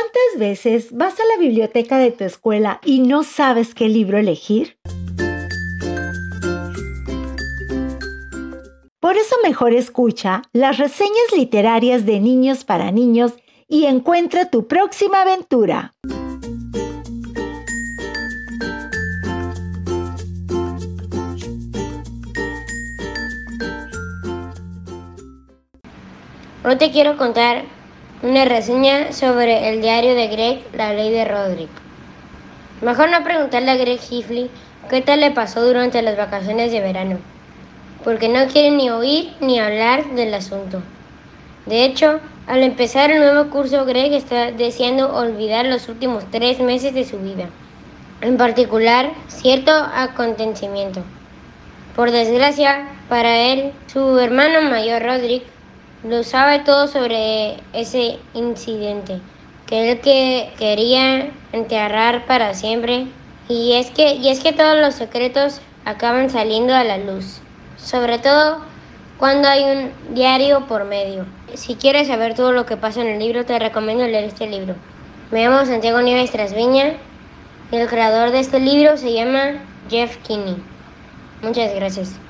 ¿Cuántas veces vas a la biblioteca de tu escuela y no sabes qué libro elegir? Por eso mejor escucha las reseñas literarias de niños para niños y encuentra tu próxima aventura. Hoy te quiero contar una reseña sobre el diario de Greg, La Ley de Roderick. Mejor no preguntarle a Greg Hifley qué tal le pasó durante las vacaciones de verano, porque no quiere ni oír ni hablar del asunto. De hecho, al empezar el nuevo curso, Greg está deseando olvidar los últimos tres meses de su vida, en particular cierto acontecimiento. Por desgracia, para él, su hermano mayor Roderick lo sabe todo sobre ese incidente que él que quería enterrar para siempre. Y es que y es que todos los secretos acaban saliendo a la luz. Sobre todo cuando hay un diario por medio. Si quieres saber todo lo que pasa en el libro te recomiendo leer este libro. Me llamo Santiago Nieves Trasviña y el creador de este libro se llama Jeff Kinney. Muchas gracias